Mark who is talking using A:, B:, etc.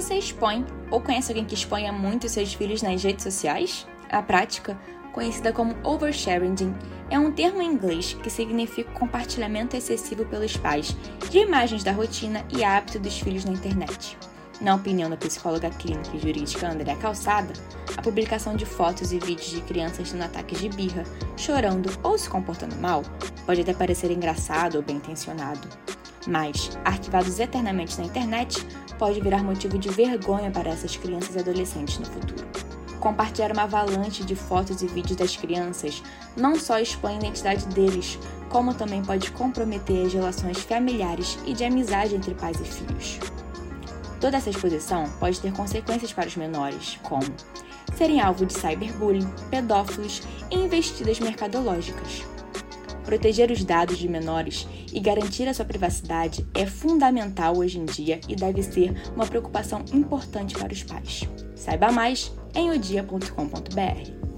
A: Você expõe ou conhece alguém que exponha muito seus filhos nas redes sociais? A prática, conhecida como oversharing, é um termo em inglês que significa compartilhamento excessivo pelos pais de imagens da rotina e hábito dos filhos na internet. Na opinião da psicóloga clínica e jurídica Andréa Calçada, a publicação de fotos e vídeos de crianças tendo ataques de birra, chorando ou se comportando mal pode até parecer engraçado ou bem intencionado. Mas, arquivados eternamente na internet, pode virar motivo de vergonha para essas crianças e adolescentes no futuro. Compartilhar uma avalanche de fotos e vídeos das crianças não só expõe a identidade deles, como também pode comprometer as relações familiares e de amizade entre pais e filhos. Toda essa exposição pode ter consequências para os menores, como serem alvo de cyberbullying, pedófilos e investidas mercadológicas. Proteger os dados de menores e garantir a sua privacidade é fundamental hoje em dia e deve ser uma preocupação importante para os pais. Saiba mais em odia.com.br.